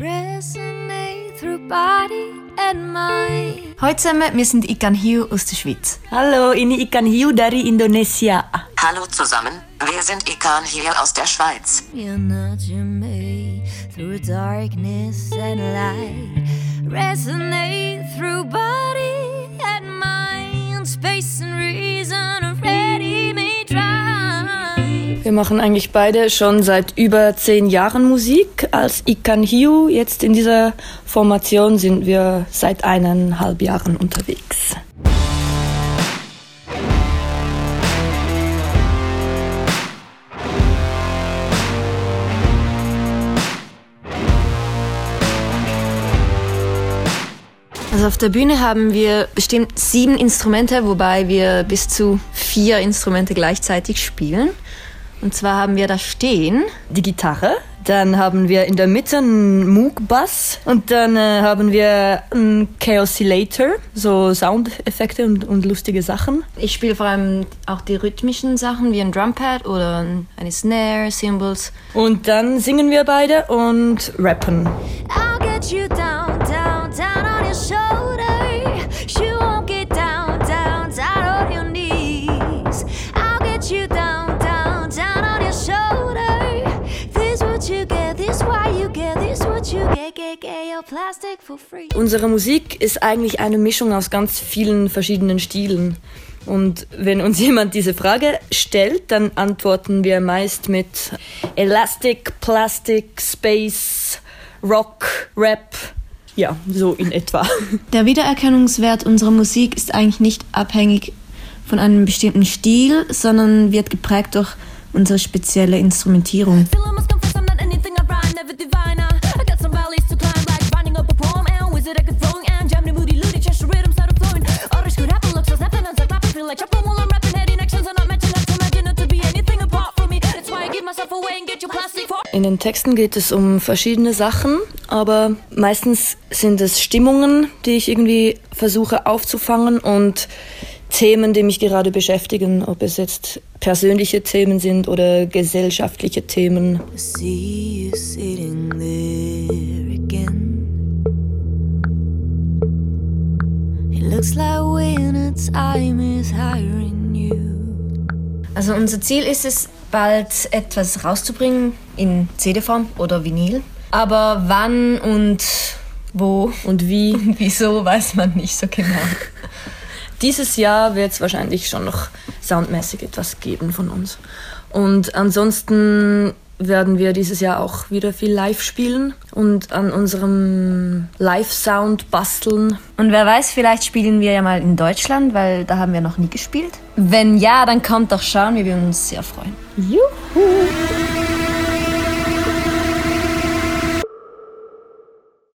Hallo zusammen, wir sind Ikan Hiu aus der Schweiz. Halo, ini Ikan Hiu dari Indonesia. Hallo zusammen, wir sind Ikan hier aus der Schweiz. You're nudging me through darkness and light. Resonate through body Wir machen eigentlich beide schon seit über zehn Jahren Musik. Als Ikan Hiu, jetzt in dieser Formation sind wir seit eineinhalb Jahren unterwegs. Also auf der Bühne haben wir bestimmt sieben Instrumente, wobei wir bis zu vier Instrumente gleichzeitig spielen. Und zwar haben wir da stehen Die Gitarre, dann haben wir in der Mitte einen Moog-Bass und dann äh, haben wir einen Chaosilator, so Soundeffekte und, und lustige Sachen. Ich spiele vor allem auch die rhythmischen Sachen wie ein Drumpad oder eine Snare, Cymbals. Und dann singen wir beide und rappen. I'll get you down, down, down Unsere Musik ist eigentlich eine Mischung aus ganz vielen verschiedenen Stilen. Und wenn uns jemand diese Frage stellt, dann antworten wir meist mit Elastic, Plastic, Space, Rock, Rap. Ja, so in etwa. Der Wiedererkennungswert unserer Musik ist eigentlich nicht abhängig von einem bestimmten Stil, sondern wird geprägt durch unsere spezielle Instrumentierung. In den Texten geht es um verschiedene Sachen, aber meistens sind es Stimmungen, die ich irgendwie versuche aufzufangen und Themen, die mich gerade beschäftigen, ob es jetzt persönliche Themen sind oder gesellschaftliche Themen. Looks like winter time is hiring you. Also unser Ziel ist es, bald etwas rauszubringen in CD-Form oder Vinyl. Aber wann und wo Und wie und wieso weiß man nicht so genau. Dieses Jahr wird es wahrscheinlich schon noch soundmäßig etwas geben von uns. Und ansonsten werden wir dieses Jahr auch wieder viel live spielen und an unserem Live-Sound basteln. Und wer weiß, vielleicht spielen wir ja mal in Deutschland, weil da haben wir noch nie gespielt. Wenn ja, dann kommt doch schauen, wir würden uns sehr freuen. Juhu!